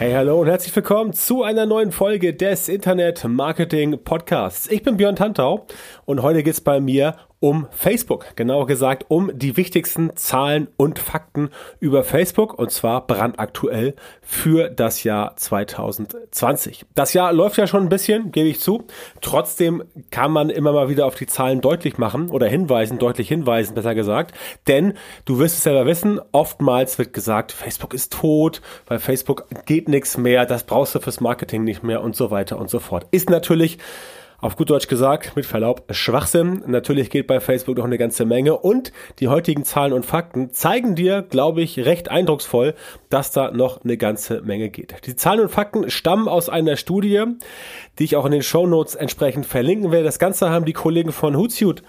Hey, hallo und herzlich willkommen zu einer neuen Folge des Internet Marketing Podcasts. Ich bin Björn Tantau und heute geht's bei mir um Facebook. Genauer gesagt um die wichtigsten Zahlen und Fakten über Facebook und zwar brandaktuell für das Jahr 2020. Das Jahr läuft ja schon ein bisschen, gebe ich zu. Trotzdem kann man immer mal wieder auf die Zahlen deutlich machen oder hinweisen, deutlich hinweisen, besser gesagt. Denn du wirst es selber wissen, oftmals wird gesagt, Facebook ist tot, bei Facebook geht nichts mehr, das brauchst du fürs Marketing nicht mehr und so weiter und so fort. Ist natürlich auf gut Deutsch gesagt, mit Verlaub, Schwachsinn. Natürlich geht bei Facebook noch eine ganze Menge und die heutigen Zahlen und Fakten zeigen dir, glaube ich, recht eindrucksvoll, dass da noch eine ganze Menge geht. Die Zahlen und Fakten stammen aus einer Studie, die ich auch in den Show Notes entsprechend verlinken werde. Das Ganze haben die Kollegen von Hootsuite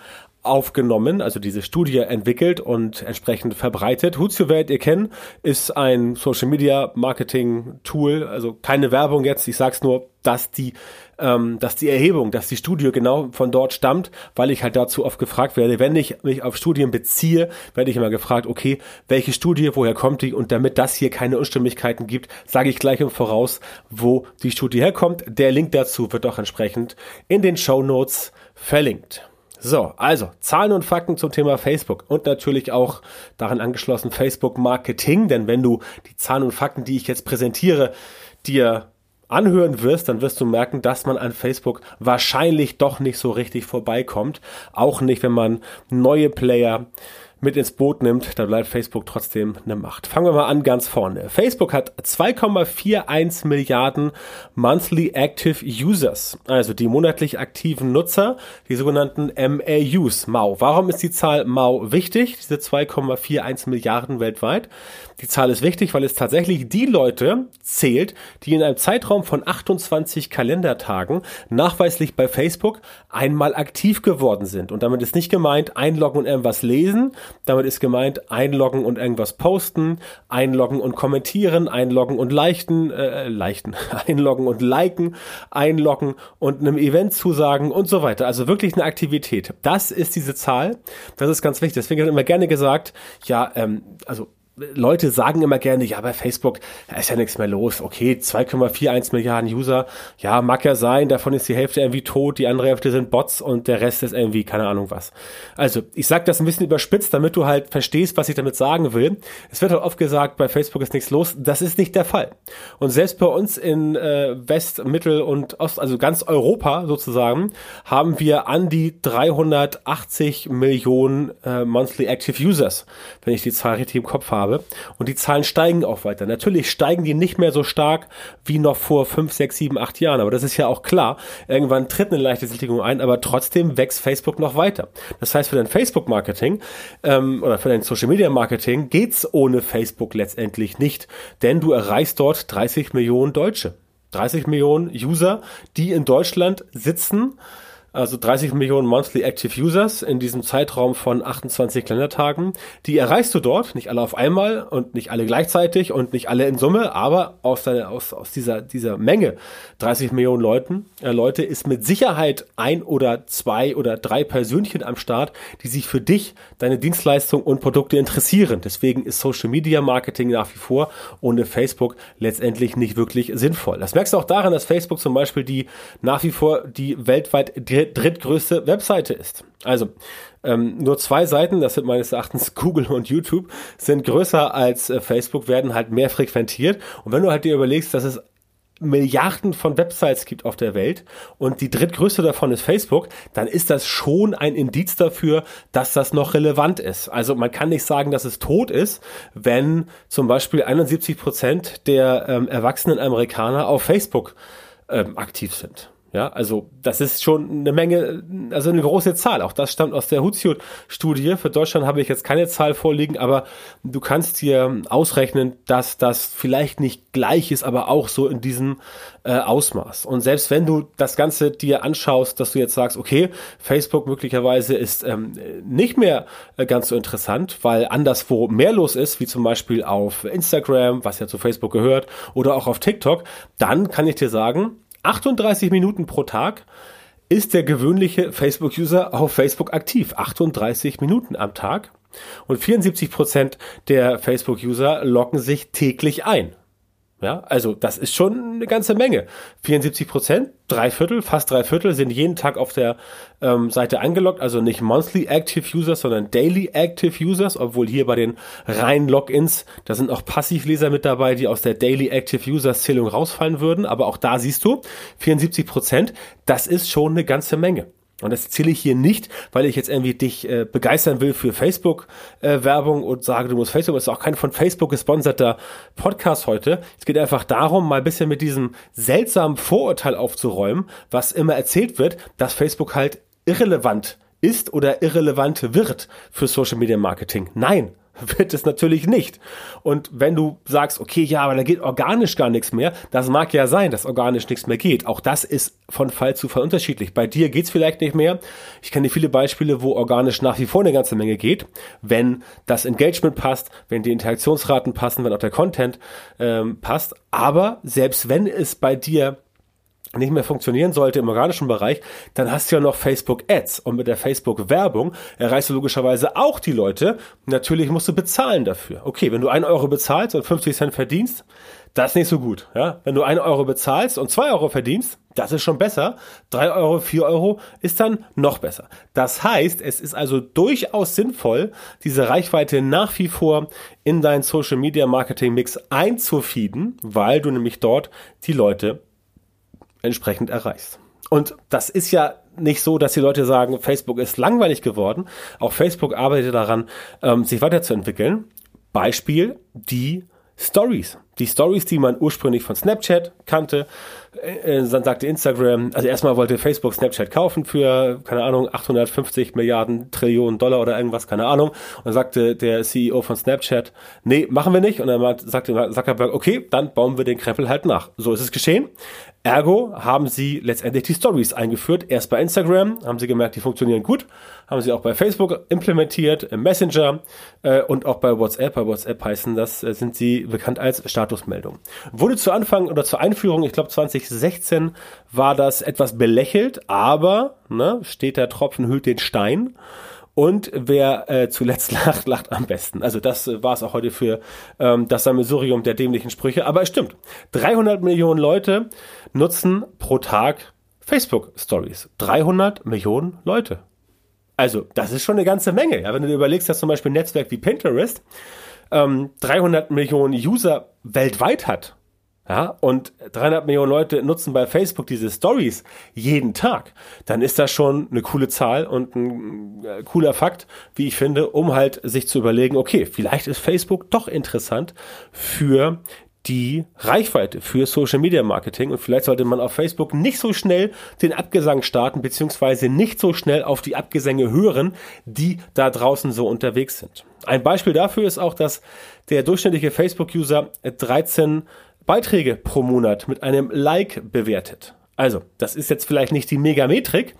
aufgenommen, also diese Studie entwickelt und entsprechend verbreitet. Hootsuite werdet ihr kennen, ist ein Social Media Marketing Tool, also keine Werbung jetzt, ich sag's nur, dass die, ähm, dass die Erhebung, dass die Studie genau von dort stammt, weil ich halt dazu oft gefragt werde, wenn ich mich auf Studien beziehe, werde ich immer gefragt, okay, welche Studie, woher kommt die und damit das hier keine Unstimmigkeiten gibt, sage ich gleich im Voraus, wo die Studie herkommt. Der Link dazu wird auch entsprechend in den Show Notes verlinkt. So, also Zahlen und Fakten zum Thema Facebook und natürlich auch daran angeschlossen Facebook Marketing, denn wenn du die Zahlen und Fakten, die ich jetzt präsentiere, dir anhören wirst, dann wirst du merken, dass man an Facebook wahrscheinlich doch nicht so richtig vorbeikommt. Auch nicht, wenn man neue Player mit ins Boot nimmt, da bleibt Facebook trotzdem eine Macht. Fangen wir mal an ganz vorne. Facebook hat 2,41 Milliarden Monthly Active Users, also die monatlich aktiven Nutzer, die sogenannten MAUs, MAU. Warum ist die Zahl MAU wichtig, diese 2,41 Milliarden weltweit? Die Zahl ist wichtig, weil es tatsächlich die Leute zählt, die in einem Zeitraum von 28 Kalendertagen nachweislich bei Facebook einmal aktiv geworden sind. Und damit ist nicht gemeint einloggen und irgendwas lesen, damit ist gemeint einloggen und irgendwas posten, einloggen und kommentieren, einloggen und leichten, äh, leichten, einloggen und liken, einloggen und einem Event zusagen und so weiter. Also wirklich eine Aktivität. Das ist diese Zahl. Das ist ganz wichtig. Deswegen wird immer gerne gesagt, ja, ähm, also Leute sagen immer gerne, ja, bei Facebook ist ja nichts mehr los. Okay, 2,41 Milliarden User. Ja, mag ja sein, davon ist die Hälfte irgendwie tot, die andere Hälfte sind Bots und der Rest ist irgendwie keine Ahnung was. Also, ich sag das ein bisschen überspitzt, damit du halt verstehst, was ich damit sagen will. Es wird halt oft gesagt, bei Facebook ist nichts los. Das ist nicht der Fall. Und selbst bei uns in äh, West, Mittel und Ost, also ganz Europa sozusagen, haben wir an die 380 Millionen äh, Monthly Active Users, wenn ich die Zahl richtig im Kopf habe habe. Und die Zahlen steigen auch weiter. Natürlich steigen die nicht mehr so stark wie noch vor fünf, sechs, sieben, acht Jahren. Aber das ist ja auch klar. Irgendwann tritt eine leichte Sättigung ein, aber trotzdem wächst Facebook noch weiter. Das heißt, für dein Facebook-Marketing ähm, oder für dein Social-Media-Marketing geht's ohne Facebook letztendlich nicht. Denn du erreichst dort 30 Millionen Deutsche. 30 Millionen User, die in Deutschland sitzen also 30 Millionen Monthly Active Users in diesem Zeitraum von 28 Kalendertagen. Die erreichst du dort, nicht alle auf einmal und nicht alle gleichzeitig und nicht alle in Summe, aber aus, deiner, aus, aus dieser, dieser Menge 30 Millionen Leuten, äh, Leute ist mit Sicherheit ein oder zwei oder drei Persönchen am Start, die sich für dich, deine Dienstleistung und Produkte interessieren. Deswegen ist Social Media Marketing nach wie vor ohne Facebook letztendlich nicht wirklich sinnvoll. Das merkst du auch daran, dass Facebook zum Beispiel die nach wie vor die weltweit drittgrößte Webseite ist. Also ähm, nur zwei Seiten, das sind meines Erachtens Google und YouTube, sind größer als äh, Facebook, werden halt mehr frequentiert. Und wenn du halt dir überlegst, dass es Milliarden von Websites gibt auf der Welt und die drittgrößte davon ist Facebook, dann ist das schon ein Indiz dafür, dass das noch relevant ist. Also man kann nicht sagen, dass es tot ist, wenn zum Beispiel 71 Prozent der ähm, erwachsenen Amerikaner auf Facebook ähm, aktiv sind. Ja, also das ist schon eine Menge, also eine große Zahl. Auch das stammt aus der Hootsuite-Studie. Für Deutschland habe ich jetzt keine Zahl vorliegen, aber du kannst dir ausrechnen, dass das vielleicht nicht gleich ist, aber auch so in diesem äh, Ausmaß. Und selbst wenn du das Ganze dir anschaust, dass du jetzt sagst, okay, Facebook möglicherweise ist ähm, nicht mehr äh, ganz so interessant, weil anderswo mehr los ist, wie zum Beispiel auf Instagram, was ja zu Facebook gehört, oder auch auf TikTok, dann kann ich dir sagen, 38 Minuten pro Tag ist der gewöhnliche Facebook-User auf Facebook aktiv. 38 Minuten am Tag. Und 74 Prozent der Facebook-User loggen sich täglich ein. Ja, also das ist schon eine ganze Menge. 74 Prozent, drei Viertel, fast drei Viertel sind jeden Tag auf der ähm, Seite eingeloggt, also nicht Monthly Active Users, sondern Daily Active Users, obwohl hier bei den reinen Logins, da sind auch Passivleser mit dabei, die aus der Daily Active Users Zählung rausfallen würden, aber auch da siehst du, 74 Prozent, das ist schon eine ganze Menge. Und das zähle ich hier nicht, weil ich jetzt irgendwie dich äh, begeistern will für Facebook-Werbung äh, und sage, du musst Facebook, das ist auch kein von Facebook gesponserter Podcast heute. Es geht einfach darum, mal ein bisschen mit diesem seltsamen Vorurteil aufzuräumen, was immer erzählt wird, dass Facebook halt irrelevant ist oder irrelevant wird für Social Media Marketing. Nein, wird es natürlich nicht. Und wenn du sagst, okay, ja, aber da geht organisch gar nichts mehr, das mag ja sein, dass organisch nichts mehr geht. Auch das ist von Fall zu Fall unterschiedlich. Bei dir geht's vielleicht nicht mehr. Ich kenne viele Beispiele, wo organisch nach wie vor eine ganze Menge geht, wenn das Engagement passt, wenn die Interaktionsraten passen, wenn auch der Content ähm, passt. Aber selbst wenn es bei dir nicht mehr funktionieren sollte im organischen Bereich, dann hast du ja noch Facebook Ads und mit der Facebook Werbung erreichst du logischerweise auch die Leute. Natürlich musst du bezahlen dafür. Okay, wenn du ein Euro bezahlst und 50 Cent verdienst, das ist nicht so gut. Ja? Wenn du ein Euro bezahlst und zwei Euro verdienst, das ist schon besser. Drei Euro, vier Euro ist dann noch besser. Das heißt, es ist also durchaus sinnvoll, diese Reichweite nach wie vor in deinen Social Media Marketing Mix einzufeeden, weil du nämlich dort die Leute entsprechend erreichst. Und das ist ja nicht so, dass die Leute sagen, Facebook ist langweilig geworden. Auch Facebook arbeitet daran, ähm, sich weiterzuentwickeln. Beispiel die Stories. Die Stories, die man ursprünglich von Snapchat kannte, äh, äh dann sagte Instagram, also erstmal wollte Facebook Snapchat kaufen für, keine Ahnung, 850 Milliarden Trillionen Dollar oder irgendwas, keine Ahnung. Und dann sagte der CEO von Snapchat, nee, machen wir nicht. Und dann sagte Zuckerberg, okay, dann bauen wir den Krempel halt nach. So ist es geschehen. Ergo haben sie letztendlich die Stories eingeführt. Erst bei Instagram haben sie gemerkt, die funktionieren gut. Haben sie auch bei Facebook implementiert, im Messenger äh, und auch bei WhatsApp. Bei WhatsApp heißen das, äh, sind sie bekannt als Statusmeldung. Wurde zu Anfang oder zur Einführung, ich glaube 2016, war das etwas belächelt, aber ne, steht der Tropfen hüllt den Stein. Und wer äh, zuletzt lacht, lacht am besten. Also das äh, war es auch heute für ähm, das Sammelsurium der dämlichen Sprüche. Aber es stimmt. 300 Millionen Leute nutzen pro Tag Facebook Stories. 300 Millionen Leute. Also das ist schon eine ganze Menge. Ja, wenn du dir überlegst, dass zum Beispiel ein Netzwerk wie Pinterest ähm, 300 Millionen User weltweit hat ja, und 300 Millionen Leute nutzen bei Facebook diese Stories jeden Tag, dann ist das schon eine coole Zahl und ein äh, cooler Fakt, wie ich finde, um halt sich zu überlegen, okay, vielleicht ist Facebook doch interessant für die Reichweite für Social Media Marketing und vielleicht sollte man auf Facebook nicht so schnell den Abgesang starten, beziehungsweise nicht so schnell auf die Abgesänge hören, die da draußen so unterwegs sind. Ein Beispiel dafür ist auch, dass der durchschnittliche Facebook-User 13 Beiträge pro Monat mit einem Like bewertet. Also, das ist jetzt vielleicht nicht die Megametrik.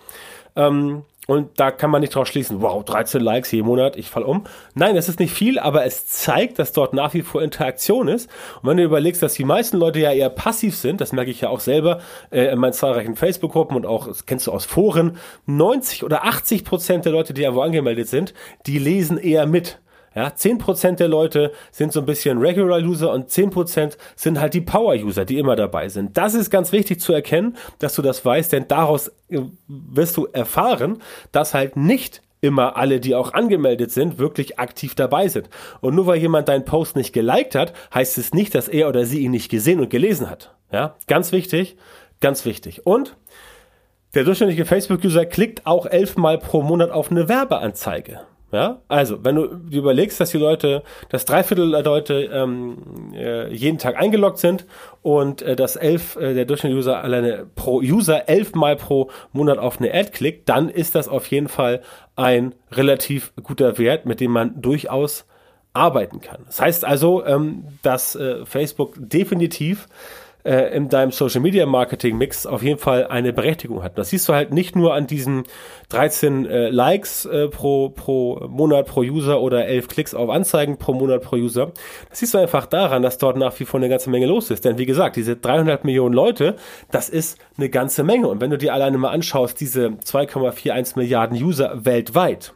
Ähm, und da kann man nicht drauf schließen, wow, 13 Likes jeden Monat, ich fall um. Nein, das ist nicht viel, aber es zeigt, dass dort nach wie vor Interaktion ist. Und wenn du überlegst, dass die meisten Leute ja eher passiv sind, das merke ich ja auch selber äh, in meinen zahlreichen Facebook-Gruppen und auch, das kennst du aus Foren, 90 oder 80 Prozent der Leute, die irgendwo angemeldet sind, die lesen eher mit. Ja, 10% der Leute sind so ein bisschen Regular User und 10% sind halt die Power User, die immer dabei sind. Das ist ganz wichtig zu erkennen, dass du das weißt, denn daraus äh, wirst du erfahren, dass halt nicht immer alle, die auch angemeldet sind, wirklich aktiv dabei sind. Und nur weil jemand deinen Post nicht geliked hat, heißt es nicht, dass er oder sie ihn nicht gesehen und gelesen hat. Ja, ganz wichtig, ganz wichtig. Und der durchschnittliche Facebook-User klickt auch elfmal pro Monat auf eine Werbeanzeige. Ja, also wenn du dir überlegst, dass die Leute, dass drei Viertel der Leute ähm, äh, jeden Tag eingeloggt sind und äh, dass elf äh, der Durchschnittsuser alleine pro User elfmal pro Monat auf eine Ad klickt, dann ist das auf jeden Fall ein relativ guter Wert, mit dem man durchaus arbeiten kann. Das heißt also, ähm, dass äh, Facebook definitiv äh, in deinem Social Media Marketing Mix auf jeden Fall eine Berechtigung hat. Das siehst du halt nicht nur an diesen 13 äh, Likes äh, pro, pro Monat pro User oder 11 Klicks auf Anzeigen pro Monat pro User. Das siehst du einfach daran, dass dort nach wie vor eine ganze Menge los ist. Denn wie gesagt, diese 300 Millionen Leute, das ist eine ganze Menge. Und wenn du dir alleine mal anschaust, diese 2,41 Milliarden User weltweit,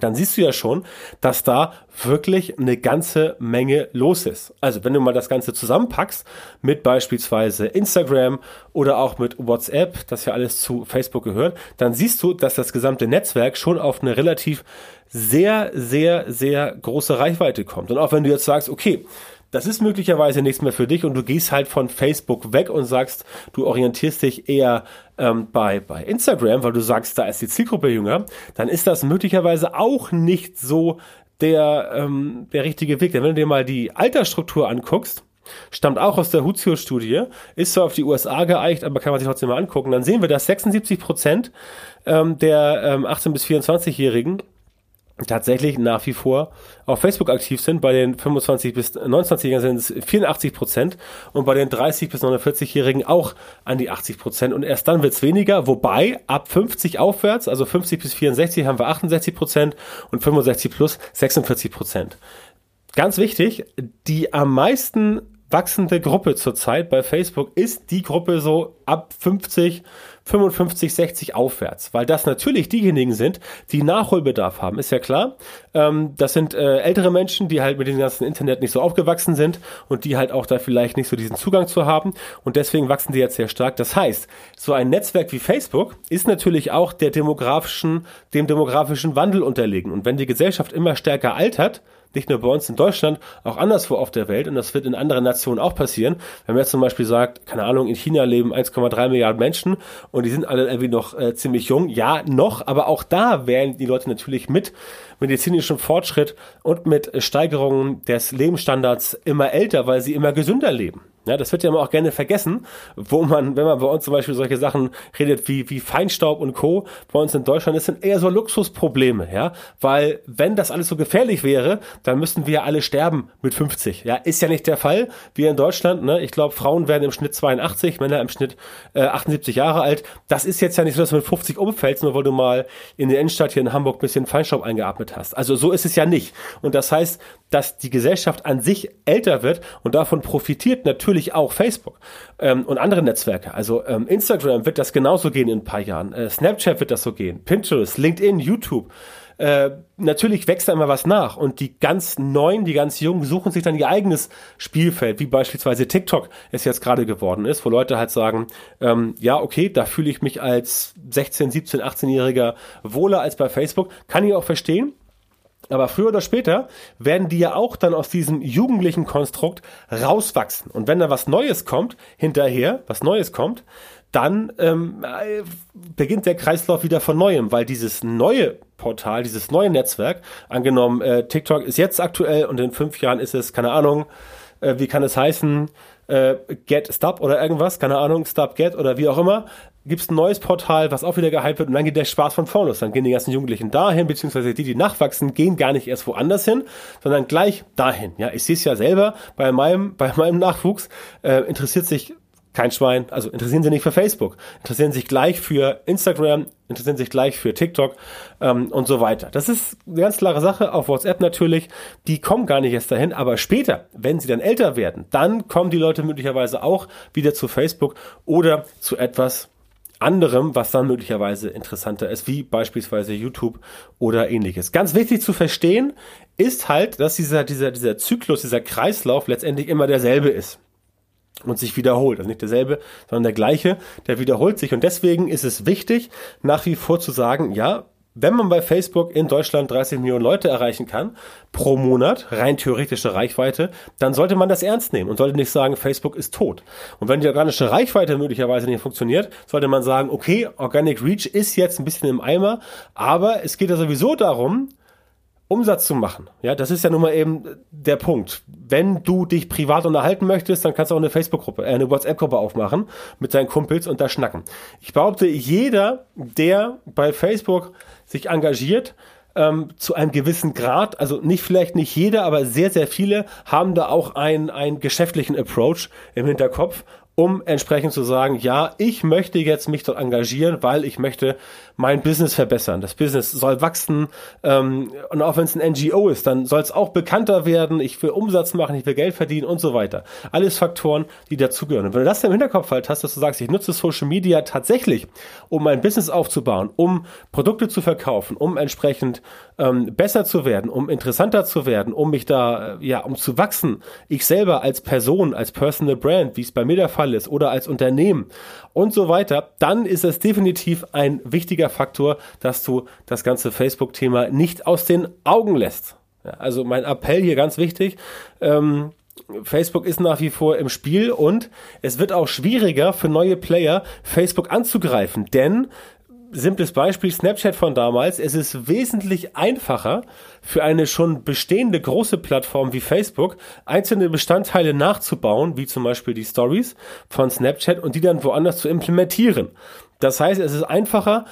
dann siehst du ja schon, dass da wirklich eine ganze Menge los ist. Also wenn du mal das Ganze zusammenpackst mit beispielsweise Instagram oder auch mit WhatsApp, das ja alles zu Facebook gehört, dann siehst du, dass das gesamte Netzwerk schon auf eine relativ sehr, sehr, sehr große Reichweite kommt. Und auch wenn du jetzt sagst, okay, das ist möglicherweise nichts mehr für dich und du gehst halt von Facebook weg und sagst, du orientierst dich eher ähm, bei, bei Instagram, weil du sagst, da ist die Zielgruppe jünger, dann ist das möglicherweise auch nicht so der, ähm, der richtige Weg. Denn wenn du dir mal die Altersstruktur anguckst, stammt auch aus der Huzio-Studie, ist zwar auf die USA geeicht, aber kann man sich trotzdem mal angucken, dann sehen wir, dass 76 Prozent ähm, der ähm, 18- bis 24-Jährigen tatsächlich nach wie vor auf Facebook aktiv sind. Bei den 25 bis 29-Jährigen sind es 84 Prozent und bei den 30 bis 49-Jährigen auch an die 80 Prozent. Und erst dann wird es weniger, wobei ab 50 aufwärts, also 50 bis 64 haben wir 68 Prozent und 65 plus 46 Prozent. Ganz wichtig, die am meisten wachsende Gruppe zurzeit bei Facebook ist die Gruppe so ab 50 55, 60 aufwärts, weil das natürlich diejenigen sind, die Nachholbedarf haben, ist ja klar. Ähm, das sind äh, ältere Menschen, die halt mit dem ganzen Internet nicht so aufgewachsen sind und die halt auch da vielleicht nicht so diesen Zugang zu haben und deswegen wachsen die jetzt sehr stark. Das heißt, so ein Netzwerk wie Facebook ist natürlich auch der demografischen, dem demografischen Wandel unterlegen und wenn die Gesellschaft immer stärker altert, nicht nur bei uns in Deutschland, auch anderswo auf der Welt und das wird in anderen Nationen auch passieren. Wenn man jetzt zum Beispiel sagt, keine Ahnung, in China leben 1,3 Milliarden Menschen und die sind alle irgendwie noch äh, ziemlich jung, ja, noch, aber auch da werden die Leute natürlich mit medizinischem Fortschritt und mit Steigerungen des Lebensstandards immer älter, weil sie immer gesünder leben. Ja, das wird ja immer auch gerne vergessen, wo man, wenn man bei uns zum Beispiel solche Sachen redet wie, wie Feinstaub und Co. bei uns in Deutschland, das sind eher so Luxusprobleme, ja, weil wenn das alles so gefährlich wäre, dann müssten wir alle sterben mit 50, ja, ist ja nicht der Fall, wie in Deutschland, ne, ich glaube, Frauen werden im Schnitt 82, Männer im Schnitt äh, 78 Jahre alt, das ist jetzt ja nicht so, dass du mit 50 umfällst, nur weil du mal in der Innenstadt hier in Hamburg bisschen Feinstaub eingeatmet hast, also so ist es ja nicht. Und das heißt, dass die Gesellschaft an sich älter wird und davon profitiert natürlich natürlich auch Facebook ähm, und andere Netzwerke. Also ähm, Instagram wird das genauso gehen in ein paar Jahren. Äh, Snapchat wird das so gehen. Pinterest, LinkedIn, YouTube. Äh, natürlich wächst da immer was nach und die ganz Neuen, die ganz Jungen suchen sich dann ihr eigenes Spielfeld, wie beispielsweise TikTok es jetzt gerade geworden ist, wo Leute halt sagen, ähm, ja, okay, da fühle ich mich als 16, 17, 18-Jähriger wohler als bei Facebook, kann ich auch verstehen, aber früher oder später werden die ja auch dann aus diesem jugendlichen Konstrukt rauswachsen. Und wenn da was Neues kommt, hinterher, was Neues kommt, dann ähm, äh, beginnt der Kreislauf wieder von neuem, weil dieses neue Portal, dieses neue Netzwerk, angenommen, äh, TikTok ist jetzt aktuell und in fünf Jahren ist es, keine Ahnung, äh, wie kann es heißen, äh, Get Stop oder irgendwas, keine Ahnung, Stop Get oder wie auch immer, gibt es ein neues Portal, was auch wieder gehypt wird und dann geht der Spaß von vorne los. Dann gehen die ganzen Jugendlichen dahin, beziehungsweise die, die nachwachsen, gehen gar nicht erst woanders hin, sondern gleich dahin. Ja, ich sehe es ja selber bei meinem, bei meinem Nachwuchs, äh, interessiert sich kein Schwein, also interessieren sie nicht für Facebook, interessieren sich gleich für Instagram, interessieren sich gleich für TikTok ähm, und so weiter. Das ist eine ganz klare Sache, auf WhatsApp natürlich, die kommen gar nicht erst dahin, aber später, wenn sie dann älter werden, dann kommen die Leute möglicherweise auch wieder zu Facebook oder zu etwas anderem, was dann möglicherweise interessanter ist, wie beispielsweise YouTube oder ähnliches. Ganz wichtig zu verstehen ist halt, dass dieser, dieser, dieser Zyklus, dieser Kreislauf letztendlich immer derselbe ist und sich wiederholt. Also nicht derselbe, sondern der gleiche, der wiederholt sich. Und deswegen ist es wichtig, nach wie vor zu sagen, ja, wenn man bei Facebook in Deutschland 30 Millionen Leute erreichen kann, pro Monat, rein theoretische Reichweite, dann sollte man das ernst nehmen und sollte nicht sagen, Facebook ist tot. Und wenn die organische Reichweite möglicherweise nicht funktioniert, sollte man sagen, okay, Organic Reach ist jetzt ein bisschen im Eimer, aber es geht ja sowieso darum, Umsatz zu machen. Ja, das ist ja nun mal eben der Punkt. Wenn du dich privat unterhalten möchtest, dann kannst du auch eine Facebook-Gruppe, äh, eine WhatsApp-Gruppe aufmachen mit deinen Kumpels und da schnacken. Ich behaupte, jeder, der bei Facebook sich engagiert, ähm, zu einem gewissen Grad, also nicht vielleicht nicht jeder, aber sehr, sehr viele haben da auch einen, einen geschäftlichen Approach im Hinterkopf um entsprechend zu sagen, ja, ich möchte jetzt mich dort engagieren, weil ich möchte mein Business verbessern. Das Business soll wachsen ähm, und auch wenn es ein NGO ist, dann soll es auch bekannter werden. Ich will Umsatz machen, ich will Geld verdienen und so weiter. Alles Faktoren, die dazugehören. Und wenn du das im Hinterkopf halt hast, dass du sagst, ich nutze Social Media tatsächlich, um mein Business aufzubauen, um Produkte zu verkaufen, um entsprechend ähm, besser zu werden, um interessanter zu werden, um mich da, äh, ja, um zu wachsen. Ich selber als Person, als Personal Brand, wie es bei mir der Fall ist oder als Unternehmen und so weiter, dann ist es definitiv ein wichtiger Faktor, dass du das ganze Facebook-Thema nicht aus den Augen lässt. Also mein Appell hier ganz wichtig. Ähm, Facebook ist nach wie vor im Spiel und es wird auch schwieriger für neue Player, Facebook anzugreifen, denn simples Beispiel Snapchat von damals. Es ist wesentlich einfacher für eine schon bestehende große Plattform wie Facebook einzelne Bestandteile nachzubauen, wie zum Beispiel die Stories von Snapchat und die dann woanders zu implementieren. Das heißt, es ist einfacher,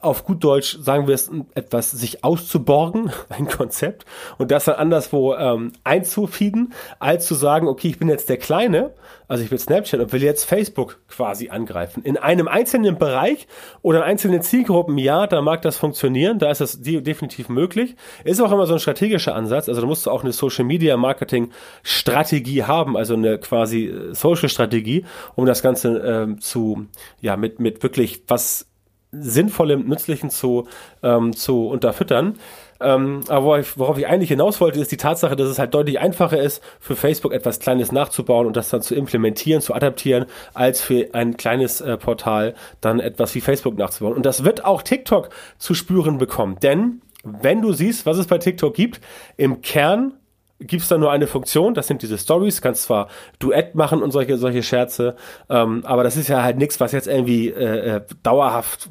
auf gut Deutsch sagen wir es, etwas sich auszuborgen, ein Konzept, und das dann anderswo ähm, einzufeeden, als zu sagen, okay, ich bin jetzt der Kleine, also ich will Snapchat und will jetzt Facebook quasi angreifen. In einem einzelnen Bereich oder in einzelnen Zielgruppen, ja, da mag das funktionieren, da ist das definitiv möglich. Ist auch immer so ein strategischer Ansatz, also da musst du auch eine Social Media Marketing Strategie haben, also eine quasi äh, Social Strategie, um das Ganze ähm, zu, ja, mit, mit wirklich was Sinnvollem, Nützlichen zu, ähm, zu unterfüttern. Ähm, aber worauf ich, worauf ich eigentlich hinaus wollte, ist die Tatsache, dass es halt deutlich einfacher ist, für Facebook etwas Kleines nachzubauen und das dann zu implementieren, zu adaptieren, als für ein kleines äh, Portal dann etwas wie Facebook nachzubauen. Und das wird auch TikTok zu spüren bekommen. Denn wenn du siehst, was es bei TikTok gibt, im Kern gibt es da nur eine Funktion, das sind diese Stories, kannst zwar Duett machen und solche, solche Scherze, ähm, aber das ist ja halt nichts, was jetzt irgendwie äh, äh dauerhaft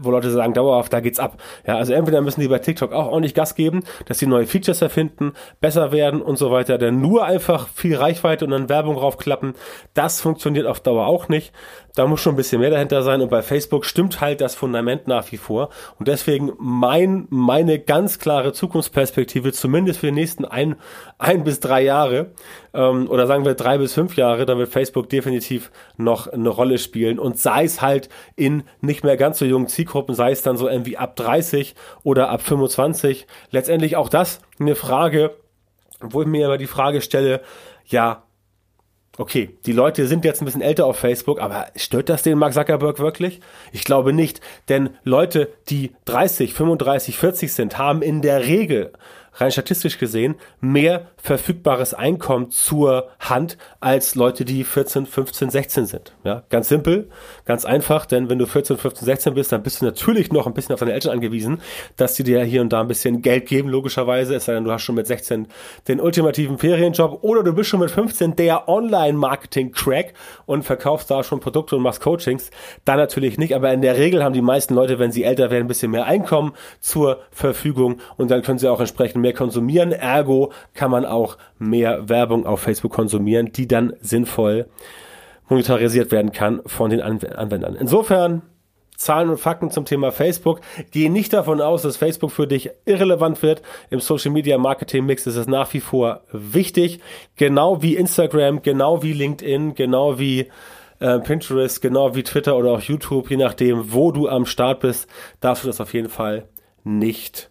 wo Leute sagen, dauerhaft, da geht's ab. Ja, also entweder müssen die bei TikTok auch ordentlich Gas geben, dass sie neue Features erfinden, besser werden und so weiter, denn nur einfach viel Reichweite und dann Werbung raufklappen, das funktioniert auf Dauer auch nicht. Da muss schon ein bisschen mehr dahinter sein und bei Facebook stimmt halt das Fundament nach wie vor und deswegen mein, meine ganz klare Zukunftsperspektive, zumindest für die nächsten ein, ein bis drei Jahre, ähm, oder sagen wir drei bis fünf Jahre, da wird Facebook definitiv noch eine Rolle spielen und sei es halt in nicht mehr ganz so jungen Zielgruppen, sei es dann so irgendwie ab 30 oder ab 25. Letztendlich auch das eine Frage, wo ich mir aber die Frage stelle, ja, okay, die Leute sind jetzt ein bisschen älter auf Facebook, aber stört das den Mark Zuckerberg wirklich? Ich glaube nicht, denn Leute, die 30, 35, 40 sind, haben in der Regel rein statistisch gesehen mehr verfügbares Einkommen zur Hand als Leute, die 14, 15, 16 sind. Ja, ganz simpel, ganz einfach, denn wenn du 14, 15, 16 bist, dann bist du natürlich noch ein bisschen auf deine Eltern angewiesen, dass sie dir hier und da ein bisschen Geld geben, logischerweise, es sei denn, du hast schon mit 16 den ultimativen Ferienjob oder du bist schon mit 15 der Online-Marketing-Crack und verkaufst da schon Produkte und machst Coachings. Da natürlich nicht, aber in der Regel haben die meisten Leute, wenn sie älter werden, ein bisschen mehr Einkommen zur Verfügung und dann können sie auch entsprechend mehr konsumieren. Ergo kann man auch mehr Werbung auf Facebook konsumieren, die dann sinnvoll monetarisiert werden kann von den Anwendern. Insofern Zahlen und Fakten zum Thema Facebook. Geh nicht davon aus, dass Facebook für dich irrelevant wird. Im Social Media Marketing Mix ist es nach wie vor wichtig. Genau wie Instagram, genau wie LinkedIn, genau wie äh, Pinterest, genau wie Twitter oder auch YouTube, je nachdem, wo du am Start bist, darfst du das auf jeden Fall nicht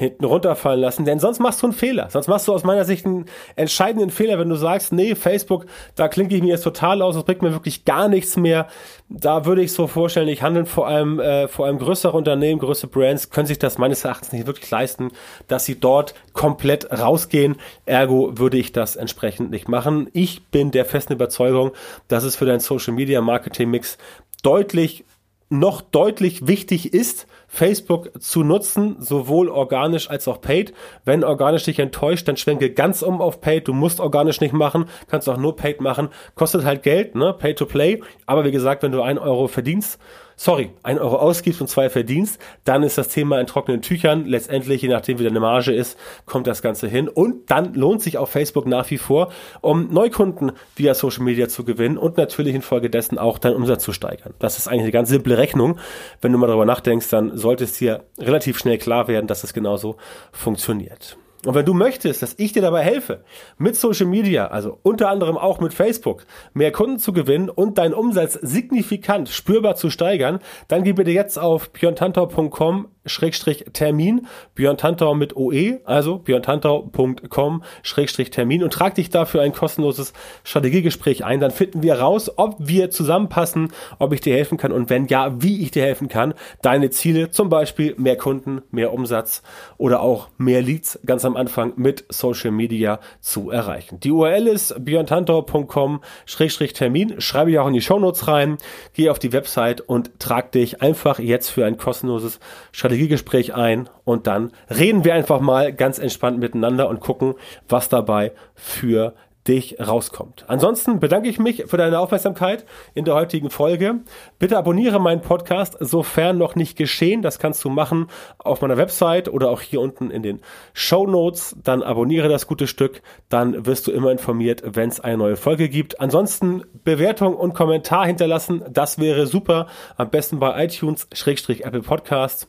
hinten runterfallen lassen, denn sonst machst du einen Fehler. Sonst machst du aus meiner Sicht einen entscheidenden Fehler, wenn du sagst, nee, Facebook, da klinke ich mir jetzt total aus, das bringt mir wirklich gar nichts mehr. Da würde ich so vorstellen, ich handeln vor allem, äh, vor allem größere Unternehmen, größere Brands, können sich das meines Erachtens nicht wirklich leisten, dass sie dort komplett rausgehen. Ergo würde ich das entsprechend nicht machen. Ich bin der festen Überzeugung, dass es für deinen Social Media Marketing Mix deutlich noch deutlich wichtig ist, Facebook zu nutzen, sowohl organisch als auch paid. Wenn organisch dich enttäuscht, dann schwenke ganz um auf paid. Du musst organisch nicht machen, kannst auch nur paid machen. Kostet halt Geld, ne? Pay to play. Aber wie gesagt, wenn du ein Euro verdienst, sorry, ein Euro ausgibst und zwei verdienst, dann ist das Thema in trockenen Tüchern. Letztendlich, je nachdem wie deine Marge ist, kommt das Ganze hin. Und dann lohnt sich auf Facebook nach wie vor, um Neukunden via Social Media zu gewinnen und natürlich infolgedessen auch deinen Umsatz zu steigern. Das ist eigentlich eine ganz simple Rechnung. Wenn du mal darüber nachdenkst, dann sollte es dir relativ schnell klar werden, dass es genauso funktioniert. Und wenn du möchtest, dass ich dir dabei helfe, mit Social Media, also unter anderem auch mit Facebook, mehr Kunden zu gewinnen und deinen Umsatz signifikant spürbar zu steigern, dann geh bitte jetzt auf björntantau.com Schrägstrich Termin, Björn Tantau mit OE, also björntantau.com Schrägstrich Termin und trag dich dafür ein kostenloses Strategiegespräch ein. Dann finden wir raus, ob wir zusammenpassen, ob ich dir helfen kann und wenn ja, wie ich dir helfen kann, deine Ziele, zum Beispiel mehr Kunden, mehr Umsatz oder auch mehr Leads ganz am Anfang mit Social Media zu erreichen. Die URL ist björntantau.com Schrägstrich Termin. Schreibe ich auch in die Shownotes rein. Geh auf die Website und trag dich einfach jetzt für ein kostenloses Strategiegespräch Strategiegespräch ein und dann reden wir einfach mal ganz entspannt miteinander und gucken, was dabei für dich rauskommt. Ansonsten bedanke ich mich für deine Aufmerksamkeit in der heutigen Folge. Bitte abonniere meinen Podcast, sofern noch nicht geschehen. Das kannst du machen auf meiner Website oder auch hier unten in den Show Notes. Dann abonniere das gute Stück. Dann wirst du immer informiert, wenn es eine neue Folge gibt. Ansonsten Bewertung und Kommentar hinterlassen. Das wäre super. Am besten bei iTunes, Schrägstrich Apple Podcasts.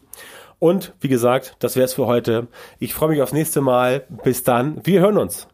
Und wie gesagt, das wäre es für heute. Ich freue mich aufs nächste Mal. Bis dann. Wir hören uns.